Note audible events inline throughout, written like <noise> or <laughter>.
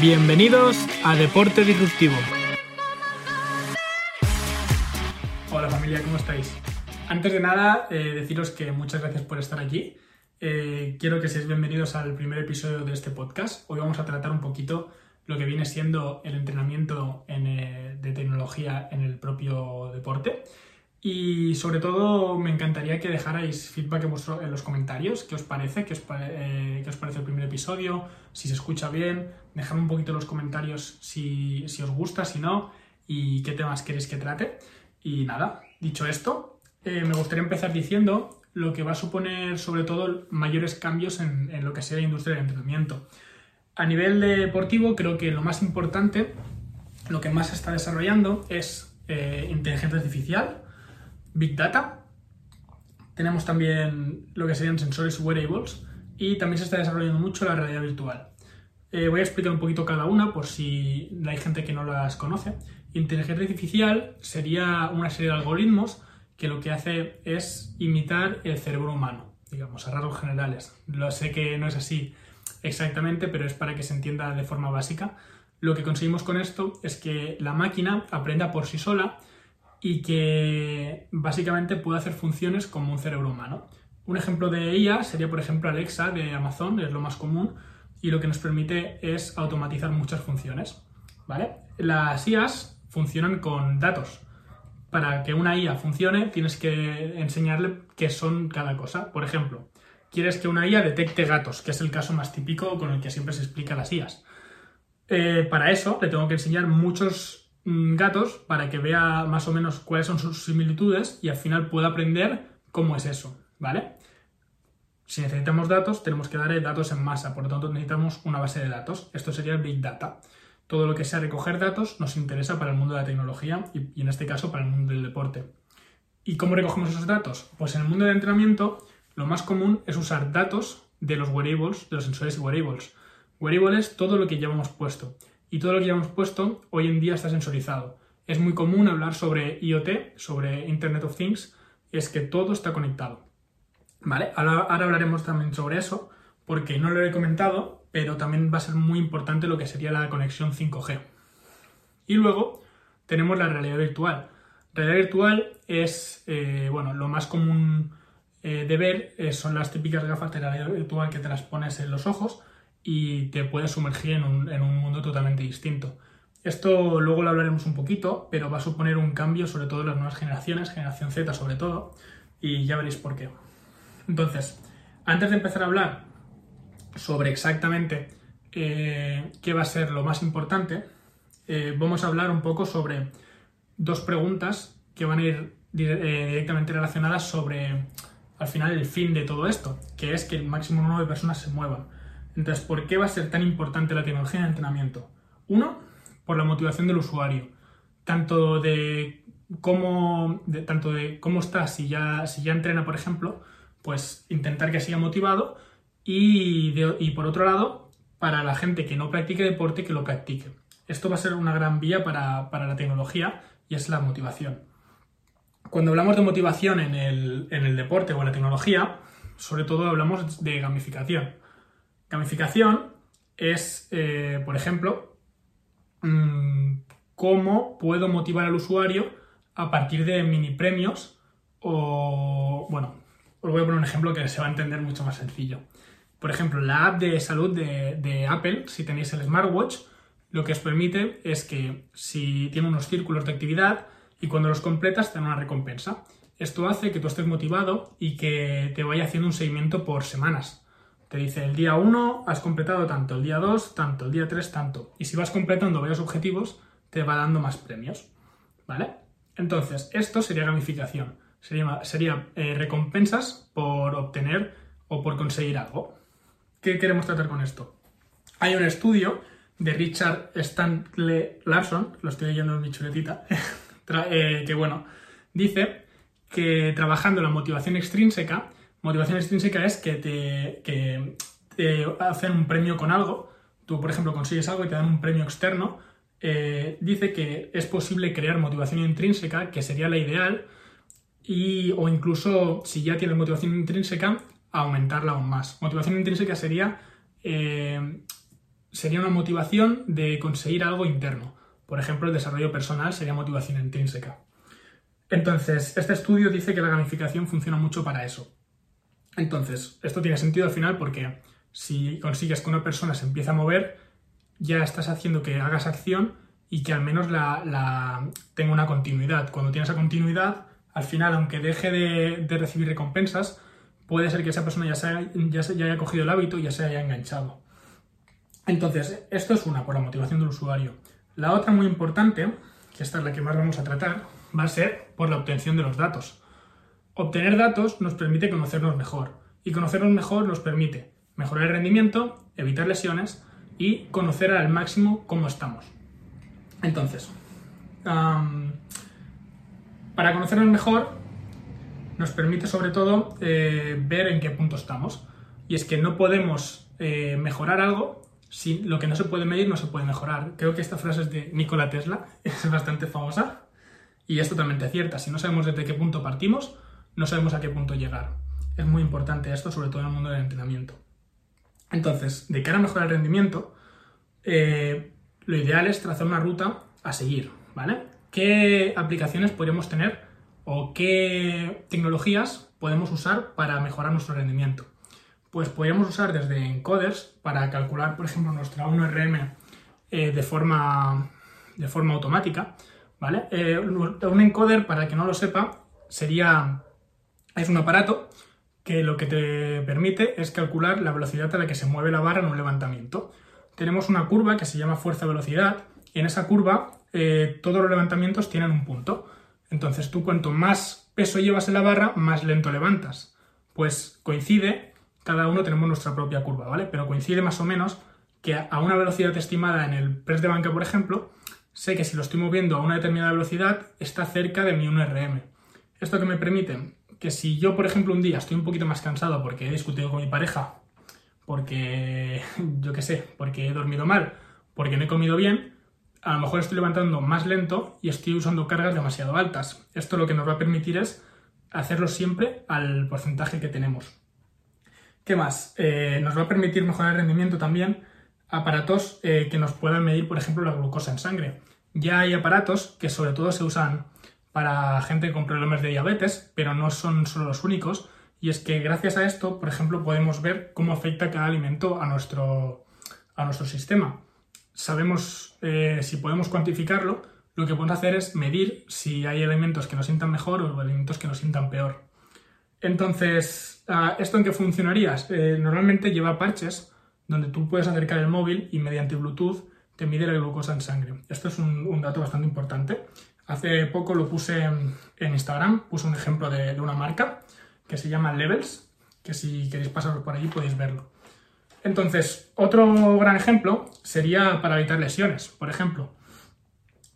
Bienvenidos a Deporte Disruptivo. Hola familia, ¿cómo estáis? Antes de nada, eh, deciros que muchas gracias por estar aquí. Eh, quiero que seáis bienvenidos al primer episodio de este podcast. Hoy vamos a tratar un poquito lo que viene siendo el entrenamiento eh, de tecnología en el propio deporte. Y sobre todo me encantaría que dejarais feedback en, los comentarios, qué os parece, qué os, eh, parece el primer episodio, si se escucha bien, dejadme un poquito en los comentarios si, os gusta, si no, y qué temas queréis que trate. Y nada, dicho esto, eh, me gustaría empezar diciendo lo que va a suponer sobre todo mayores cambios en, lo que sea la industria del entrenamiento. A nivel deportivo creo que lo más importante, lo que más se está desarrollando es eh, inteligencia artificial, Big Data. Tenemos también lo que serían sensores wearables y también se está desarrollando mucho la realidad virtual. Eh, voy a explicar un poquito cada una por si hay gente que no las conoce. Inteligencia artificial sería una serie de algoritmos que lo que hace es imitar el cerebro humano, digamos, a rasgos generales. Lo sé que no es así exactamente, pero es para que se entienda de forma básica. Lo que conseguimos con esto es que la máquina aprenda por sí sola y que básicamente puede hacer funciones como un cerebro humano. Un ejemplo de ella sería, por ejemplo, Alexa de Amazon, es lo más común, y lo que nos permite es automatizar muchas funciones. ¿vale? Las IAs funcionan con datos. Para que una IA funcione, tienes que enseñarle qué son cada cosa. Por ejemplo, quieres que una IA detecte gatos, que es el caso más típico con el que siempre se explica las IAs. Eh, para eso le tengo que enseñar muchos gatos para que vea más o menos cuáles son sus similitudes y al final pueda aprender cómo es eso, ¿vale? Si necesitamos datos, tenemos que darle datos en masa, por lo tanto necesitamos una base de datos. Esto sería el Big Data. Todo lo que sea recoger datos nos interesa para el mundo de la tecnología y, y en este caso para el mundo del deporte. ¿Y cómo recogemos esos datos? Pues en el mundo del entrenamiento lo más común es usar datos de los wearables, de los sensores y wearables. Wearable es todo lo que llevamos puesto y todo lo que hemos puesto hoy en día está sensorizado. Es muy común hablar sobre IoT, sobre Internet of Things, es que todo está conectado. ¿Vale? Ahora, hablaremos también sobre eso, porque no lo he comentado, pero también va a ser muy importante lo que sería la conexión 5G. Y luego tenemos la realidad virtual. Realidad virtual es, eh, bueno, lo más común eh, de ver eh, son las típicas gafas de realidad virtual que te las pones en los ojos y te puedes sumergir en un, mundo totalmente distinto. Esto luego lo hablaremos un poquito, pero va a suponer un cambio sobre todo en las nuevas generaciones, generación Z sobre todo, y ya veréis por qué. Entonces, antes de empezar a hablar sobre exactamente eh, qué va a ser lo más importante, eh, vamos a hablar un poco sobre dos preguntas que van a ir eh, directamente relacionadas sobre, al final, el fin de todo esto, que es que el máximo número de personas se muevan. Entonces, ¿por qué va a ser tan importante la tecnología en el entrenamiento? Uno, por la motivación del usuario, tanto de cómo, tanto de cómo está, si ya, si ya entrena, por ejemplo, pues intentar que siga motivado y, y por otro lado, para la gente que no practique deporte, que lo practique. Esto va a ser una gran vía para, para la tecnología y es la motivación. Cuando hablamos de motivación en el, en el deporte o en la tecnología, sobre todo hablamos de gamificación. Gamificación es, eh, por ejemplo, mm, cómo puedo motivar al usuario a partir de mini premios o, bueno, os voy a poner un ejemplo que se va a entender mucho más sencillo. Por ejemplo, la app de salud de, Apple, si tenéis el smartwatch, lo que os permite es que si tiene unos círculos de actividad y cuando los completas te dan una recompensa. Esto hace que tú estés motivado y que te vaya haciendo un seguimiento por semanas. Te dice el día 1 has completado tanto, el día 2 tanto, el día 3 tanto. Y si vas completando varios objetivos, te va dando más premios. ¿Vale? Entonces, esto sería gamificación. Sería, sería eh, recompensas por obtener o por conseguir algo. ¿Qué queremos tratar con esto? Hay un estudio de Richard Stanley Larson, lo estoy leyendo en mi chuletita, <laughs> eh, que bueno, dice que trabajando la motivación extrínseca Motivación extrínseca es que te, hacen un premio con algo. Tú, por ejemplo, consigues algo y te dan un premio externo. Eh, dice que es posible crear motivación intrínseca, que sería la ideal, y, o incluso si ya tienes motivación intrínseca, aumentarla aún más. Motivación intrínseca sería eh, sería una motivación de conseguir algo interno. Por ejemplo, el desarrollo personal sería motivación intrínseca. Entonces, este estudio dice que la gamificación funciona mucho para eso. Entonces, esto tiene sentido al final porque si consigues que una persona se empiece a mover, ya estás haciendo que hagas acción y que al menos la, tenga una continuidad. Cuando tienes esa continuidad, al final, aunque deje de, recibir recompensas, puede ser que esa persona ya, se ya, ya haya cogido el hábito y ya se haya enganchado. Entonces, esto es una, por la motivación del usuario. La otra muy importante, que esta es la que más vamos a tratar, va a ser por la obtención de los datos. Obtener datos nos permite conocernos mejor y conocernos mejor nos permite mejorar el rendimiento, evitar lesiones y conocer al máximo cómo estamos. Entonces, para conocernos mejor nos permite sobre todo eh, ver en qué punto estamos. Y es que no podemos eh, mejorar algo si lo que no se puede medir no se puede mejorar. Creo que esta frase es de Nikola Tesla, <laughs> es bastante famosa y es totalmente cierta. Si no sabemos desde qué punto partimos, no sabemos a qué punto llegar. Es muy importante esto, sobre todo en el mundo del entrenamiento. Entonces, de cara a mejorar el rendimiento, eh, lo ideal es trazar una ruta a seguir, ¿vale? ¿Qué aplicaciones podríamos tener o qué tecnologías podemos usar para mejorar nuestro rendimiento? Pues podríamos usar desde encoders para calcular, por ejemplo, nuestra 1RM eh, de, forma, de forma automática, ¿vale? Eh, un encoder, para el que no lo sepa, sería, es un aparato que lo que te permite es calcular la velocidad a la que se mueve la barra en un levantamiento. Tenemos una curva que se llama fuerza-velocidad y en esa curva eh, todos los levantamientos tienen un punto. Entonces tú cuanto más peso llevas en la barra, más lento levantas. Pues coincide, cada uno tenemos nuestra propia curva, ¿vale? Pero coincide más o menos que a una velocidad estimada en el press de banca, por ejemplo, sé que si lo estoy moviendo a una determinada velocidad, está cerca de mi 1RM. ¿Esto que me permite? Que si yo, por ejemplo, un día estoy un poquito más cansado porque he discutido con mi pareja, porque, <laughs> yo qué sé, porque he dormido mal, porque no he comido bien, a lo mejor estoy levantando más lento y estoy usando cargas demasiado altas. Esto lo que nos va a permitir es hacerlo siempre al porcentaje que tenemos. ¿Qué más? Eh, nos va a permitir mejorar el rendimiento también aparatos eh, que nos puedan medir, por ejemplo, la glucosa en sangre. Ya hay aparatos que sobre todo se usan para gente con problemas de diabetes, pero no son solo los únicos. Y es que gracias a esto, por ejemplo, podemos ver cómo afecta cada alimento a nuestro, a nuestro sistema. Sabemos eh, si podemos cuantificarlo, lo que podemos hacer es medir si hay elementos que nos sientan mejor o elementos que nos sientan peor. Entonces, ah, ¿esto en qué funcionaría? Eh, normalmente lleva parches donde tú puedes acercar el móvil y mediante Bluetooth te mide la glucosa en sangre. Esto es un, dato bastante importante. Hace poco lo puse en, Instagram, puse un ejemplo de, una marca que se llama Levels, que si queréis pasaros por allí podéis verlo. Entonces, otro gran ejemplo sería para evitar lesiones, por ejemplo.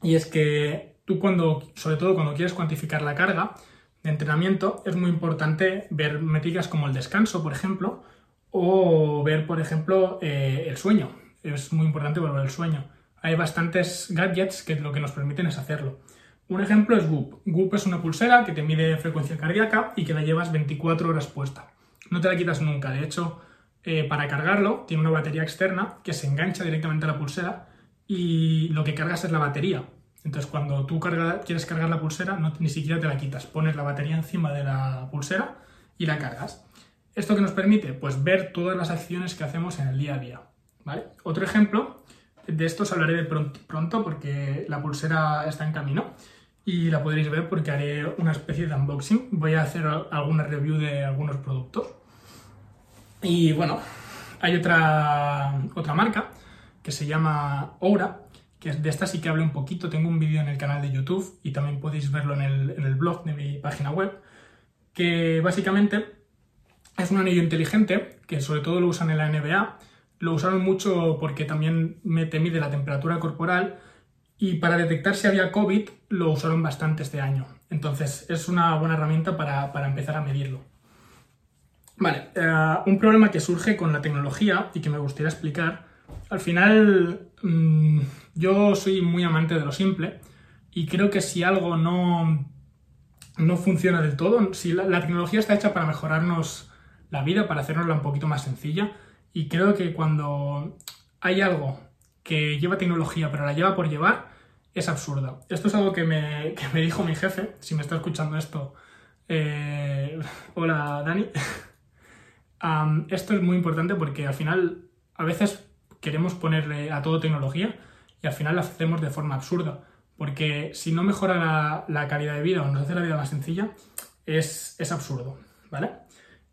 Y es que tú cuando, sobre todo cuando quieres cuantificar la carga de entrenamiento, es muy importante ver métricas como el descanso, por ejemplo, o ver, por ejemplo, eh, el sueño. Es muy importante ver el sueño. Hay bastantes gadgets que lo que nos permiten es hacerlo. Un ejemplo es Whoop. Whoop es una pulsera que te mide frecuencia cardíaca y que la llevas 24 horas puesta. No te la quitas nunca. De hecho, eh, para cargarlo tiene una batería externa que se engancha directamente a la pulsera y lo que cargas es la batería. Entonces, cuando tú quieres cargar la pulsera, no, ni siquiera te la quitas. Pones la batería encima de la pulsera y la cargas. ¿Esto que nos permite? Pues ver todas las acciones que hacemos en el día a día. Otro ejemplo, de esto os hablaré de pronto porque la pulsera está en camino y la podréis ver porque haré una especie de unboxing. Voy a hacer alguna review de algunos productos. Y bueno, hay otra, otra marca que se llama Oura, que de esta sí que hablo un poquito. Tengo un vídeo en el canal de YouTube y también podéis verlo en el, en el blog de mi página web, que básicamente es un anillo inteligente que sobre todo lo usan en la NBA. Lo usaron mucho porque también te mide la temperatura corporal y para detectar si había COVID lo usaron bastante este año. Entonces es una buena herramienta para, empezar a medirlo. Vale, eh, un problema que surge con la tecnología y que me gustaría explicar. Al final mm, yo soy muy amante de lo simple y creo que si algo no, no funciona del todo, si la tecnología está hecha para mejorarnos la vida para hacernosla un poquito más sencilla. Y creo que cuando hay algo que lleva tecnología pero la lleva por llevar, es absurda. Esto es algo que me, que me dijo mi jefe, si me está escuchando esto. eh, hola, Dani. <laughs> Esto es muy importante porque al final a veces queremos ponerle a todo tecnología y al final lo hacemos de forma absurda. Porque si no mejora la, la calidad de vida o nos hace la vida más sencilla, es, es absurdo, ¿vale?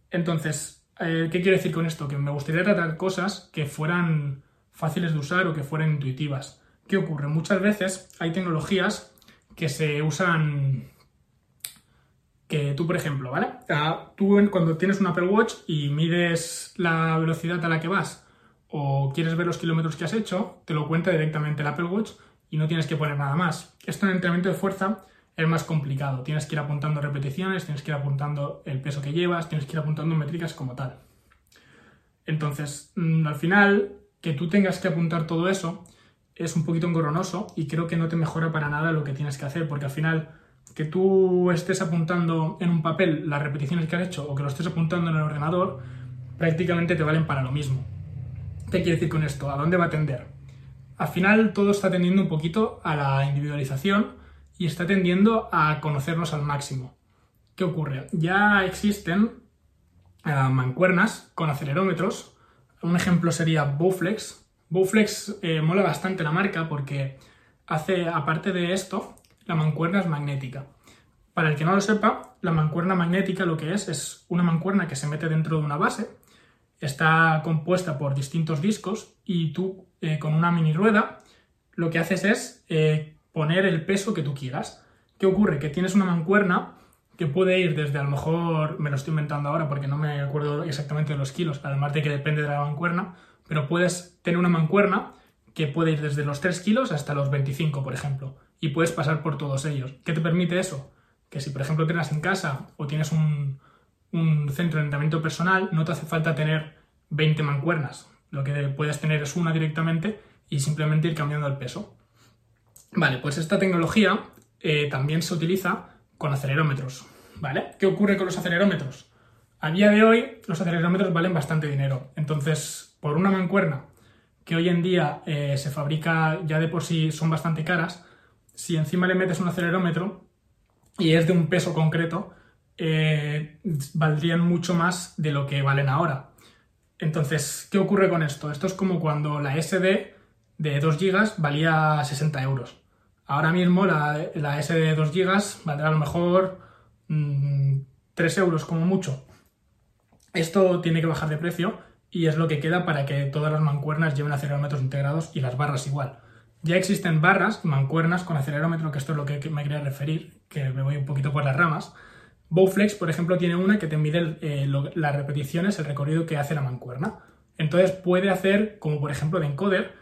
Entonces, eh, ¿qué quiero decir con esto? Que me gustaría tratar cosas que fueran fáciles de usar o que fueran intuitivas. ¿Qué ocurre? Muchas veces hay tecnologías que se usan que tú, por ejemplo, ¿vale? Ah, Tú en- cuando tienes un Apple Watch y mides la velocidad a la que vas o quieres ver los kilómetros que has hecho, te lo cuenta directamente el Apple Watch y no tienes que poner nada más. Esto en entrenamiento de fuerza es más complicado. Tienes que ir apuntando repeticiones, tienes que ir apuntando el peso que llevas, tienes que ir apuntando métricas como tal. Entonces, mm, al final, que tú tengas que apuntar todo eso es un poquito engorronoso y creo que no te mejora para nada lo que tienes que hacer, porque al final, que tú estés apuntando en un papel las repeticiones que has hecho o que lo estés apuntando en el ordenador, prácticamente te valen para lo mismo. ¿Qué quiere decir con esto? ¿A dónde va a tender? Al final todo está tendiendo un poquito a la individualización y está tendiendo a conocernos al máximo. ¿Qué ocurre? Ya existen eh, mancuernas con acelerómetros. Un ejemplo sería Bowflex. Bowflex eh, mola bastante la marca porque hace, aparte de esto, la mancuerna es magnética. Para el que no lo sepa, la mancuerna magnética lo que es es una mancuerna que se mete dentro de una base, está compuesta por distintos discos y tú eh, con una mini rueda lo que haces es eh, poner el peso que tú quieras. ¿Qué ocurre? Que tienes una mancuerna que puede ir desde a lo mejor, me lo estoy inventando ahora porque no me acuerdo exactamente de los kilos, además de que depende de la mancuerna, pero puedes tener una mancuerna que puede ir desde los 3 kilos hasta los 25, por ejemplo, y puedes pasar por todos ellos. ¿Qué te permite eso? Que si, por ejemplo, tienes en casa o tienes un, un centro de entrenamiento personal, no te hace falta tener 20 mancuernas. Lo que puedes tener es una directamente y simplemente ir cambiando el peso. Vale, pues esta tecnología eh, también se utiliza con acelerómetros. ¿Vale? ¿Qué ocurre con los acelerómetros? A día de hoy los acelerómetros valen bastante dinero. Entonces, por una mancuerna que hoy en día eh, se fabrica ya de por sí son bastante caras, si encima le metes un acelerómetro y es de un peso concreto, eh, valdrían mucho más de lo que valen ahora. Entonces, ¿qué ocurre con esto? Esto es como cuando la SD de 2 GB valía 60 euros. Ahora mismo la, la SD de 2 GB valdrá a lo mejor mmm, 3 euros como mucho. Esto tiene que bajar de precio y es lo que queda para que todas las mancuernas lleven acelerómetros integrados y las barras igual. Ya existen barras, mancuernas con acelerómetro, que esto es lo que me quería referir, que me voy un poquito por las ramas. Bowflex, por ejemplo, tiene una que te mide eh, las repeticiones, el recorrido que hace la mancuerna. Entonces puede hacer, como por ejemplo de encoder,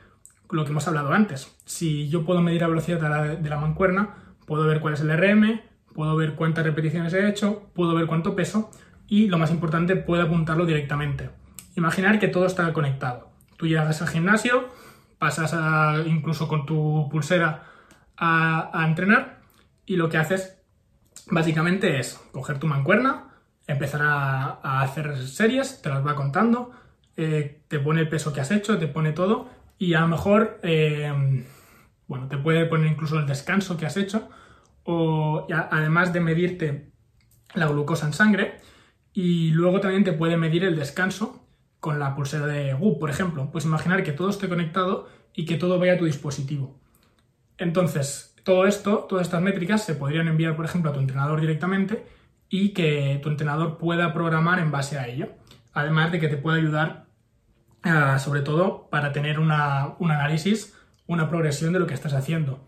lo que hemos hablado antes. Si yo puedo medir la velocidad de la, de la mancuerna, puedo ver cuál es el RM, puedo ver cuántas repeticiones he hecho, puedo ver cuánto peso y, lo más importante, puedo apuntarlo directamente. Imaginar que todo está conectado. Tú llegas al gimnasio, pasas incluso con tu pulsera a, entrenar y lo que haces básicamente es coger tu mancuerna, empezar a, a, hacer series, te las va contando, eh, te pone el peso que has hecho, te pone todo y a lo mejor, eh, bueno, te puede poner incluso el descanso que has hecho o además de medirte la glucosa en sangre y luego también te puede medir el descanso con la pulsera de Whoop, por ejemplo. Pues imaginar que todo esté conectado y que todo vaya a tu dispositivo. Entonces, todo esto, todas estas métricas se podrían enviar, por ejemplo, a tu entrenador directamente y que tu entrenador pueda programar en base a ello. Además de que te pueda ayudar, uh, sobre todo, para tener una, un análisis, una progresión de lo que estás haciendo.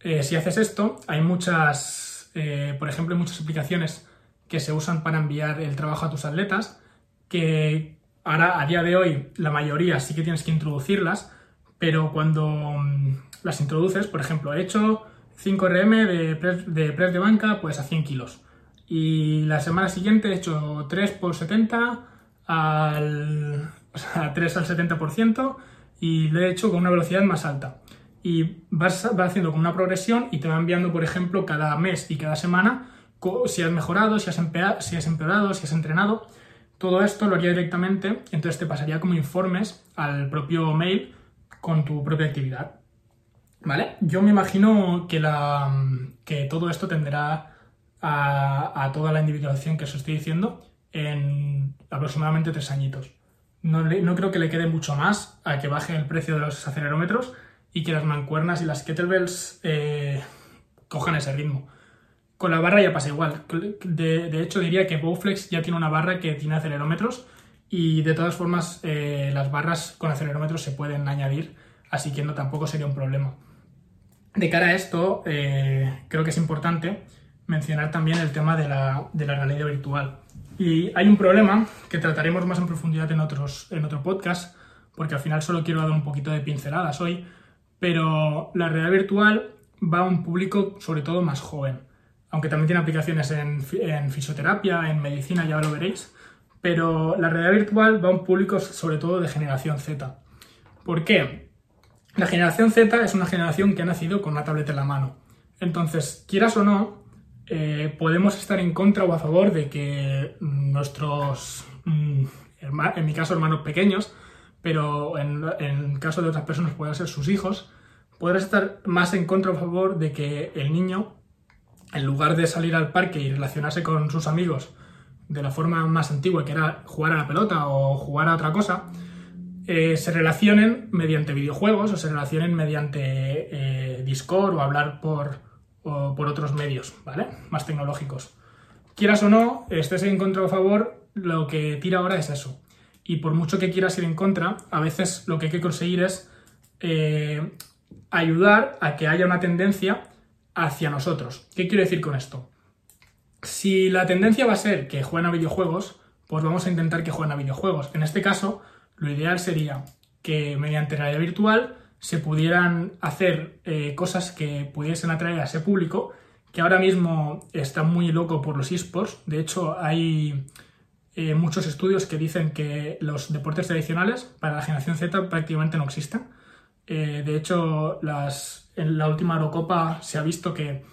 Eh, si haces esto, hay muchas, eh, por ejemplo, muchas aplicaciones que se usan para enviar el trabajo a tus atletas, que ahora, a día de hoy, la mayoría sí que tienes que introducirlas, pero cuando um, las introduces, por ejemplo, he hecho 5 RM de press, de press de banca pues a 100 kilos. Y la semana siguiente he hecho 3 por 70 al, <laughs> o sea, 3 al 70% y lo he hecho con una velocidad más alta. Y vas, vas haciendo con una progresión y te va enviando, por ejemplo, cada mes y cada semana si has mejorado, si has, empeorado, si has empeorado, si has entrenado. Todo esto lo haría directamente, entonces te pasaría como informes al propio mail con tu propia actividad. ¿Vale? Yo me imagino que, la, que todo esto tendrá a, toda la individualización que os estoy diciendo en aproximadamente tres añitos. No, no, creo que le quede mucho más a que baje el precio de los acelerómetros y que las mancuernas y las kettlebells eh, cojan ese ritmo. Con la barra ya pasa igual. De, hecho, diría que Bowflex ya tiene una barra que tiene acelerómetros y de todas formas eh, las barras con acelerómetros se pueden añadir, así que no tampoco sería un problema. De cara a esto, eh, creo que es importante mencionar también el tema de la, realidad virtual. Y hay un problema que trataremos más en profundidad en, otros, en otro podcast, porque al final solo quiero dar un poquito de pinceladas hoy, pero la realidad virtual va a un público sobre todo más joven, aunque también tiene aplicaciones en, fisioterapia, en medicina, ya lo veréis, pero la realidad virtual va a un público sobre todo de generación Z. ¿Por qué? La generación Z es una generación que ha nacido con una tableta en la mano. Entonces, quieras o no, eh, podemos estar en contra o a favor de que nuestros, mm, en mi caso, hermanos pequeños, pero en, el caso de otras personas pueden ser sus hijos, podrás estar más en contra o a favor de que el niño, en lugar de salir al parque y relacionarse con sus amigos de la forma más antigua, que era jugar a la pelota o jugar a otra cosa, eh, se relacionen mediante videojuegos o se relacionen mediante eh, Discord o hablar por, por otros medios, ¿vale? Más tecnológicos. Quieras o no, estés en contra o a favor, lo que tira ahora es eso. Y por mucho que quieras ir en contra, a veces lo que hay que conseguir es eh, ayudar a que haya una tendencia hacia nosotros. ¿Qué quiero decir con esto? Si la tendencia va a ser que jueguen a videojuegos, pues vamos a intentar que jueguen a videojuegos. En este caso, lo ideal sería que mediante realidad virtual se pudieran hacer eh, cosas que pudiesen atraer a ese público que ahora mismo está muy loco por los esports. De hecho, hay eh, muchos estudios que dicen que los deportes tradicionales para la generación Z prácticamente no existen. Eh, de hecho, en la última Eurocopa se ha visto que,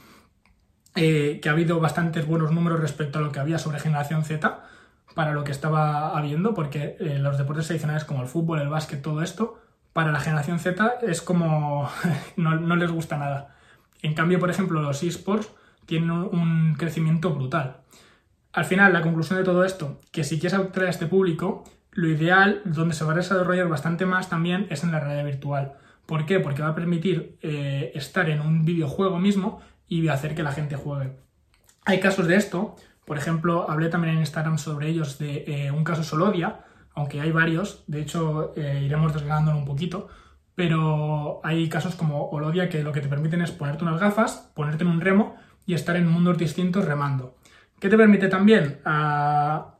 que ha habido bastantes buenos números respecto a lo que había sobre generación Z para lo que estaba habiendo, porque los deportes tradicionales como el fútbol, el básquet, todo esto, para la generación Z es como <laughs> no, les gusta nada. En cambio, por ejemplo, los esports tienen un, crecimiento brutal. Al final, la conclusión de todo esto, que si quieres atraer a este público, lo ideal, donde se va a desarrollar bastante más también, es en la realidad virtual. ¿Por qué? Porque va a permitir eh, estar en un videojuego mismo y hacer que la gente juegue. Hay casos de esto, por ejemplo, hablé también en Instagram sobre ellos de eh, un caso Solodia, aunque hay varios, de hecho eh, iremos desgranándolo un poquito, pero hay casos como Olodia que lo que te permiten es ponerte unas gafas, ponerte en un remo y estar en mundos distintos remando. ¿Qué te permite también? A,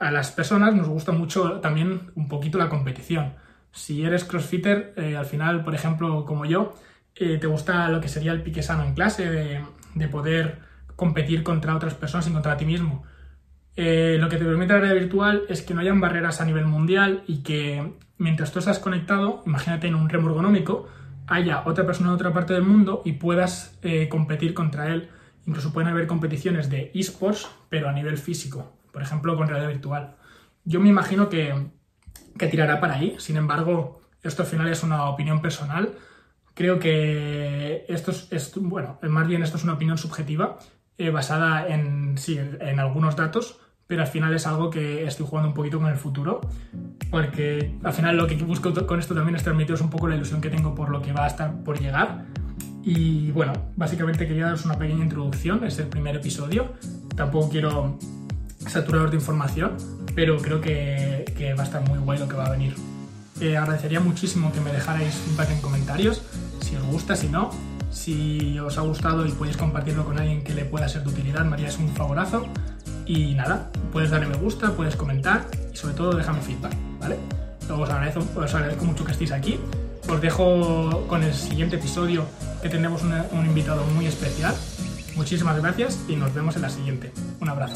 las personas nos gusta mucho también un poquito la competición. Si eres crossfitter, eh, al final, por ejemplo, como yo, eh, te gusta lo que sería el pique sano en clase, de, de poder competir contra otras personas y contra ti mismo. Eh, lo que te permite la realidad virtual es que no hayan barreras a nivel mundial y que mientras tú estás conectado, imagínate en un remo ergonómico, haya otra persona en otra parte del mundo y puedas competir contra él. Incluso pueden haber competiciones de esports, pero a nivel físico, por ejemplo, con realidad virtual. Yo me imagino que, tirará para ahí, sin embargo, esto al final es una opinión personal. Creo que esto es, bueno, más bien esto es una opinión subjetiva, eh, basada en, sí, en algunos datos, pero al final es algo que estoy jugando un poquito con el futuro, porque al final lo que busco con esto también es transmitiros un poco la ilusión que tengo por lo que va a estar por llegar. Y bueno, básicamente quería daros una pequeña introducción, es el primer episodio, tampoco quiero saturaros de información, pero creo que, que va a estar muy guay lo que va a venir. Eh, agradecería muchísimo que me dejarais feedback en comentarios, si os gusta, si no, si os ha gustado y podéis compartirlo con alguien que le pueda ser de utilidad, me haríais un favorazo. Y nada, puedes darle me gusta, puedes comentar y sobre todo déjame feedback, ¿vale? Os agradezco, os agradezco mucho que estéis aquí. Os dejo con el siguiente episodio que tenemos un invitado muy especial. Muchísimas gracias y nos vemos en la siguiente. Un abrazo.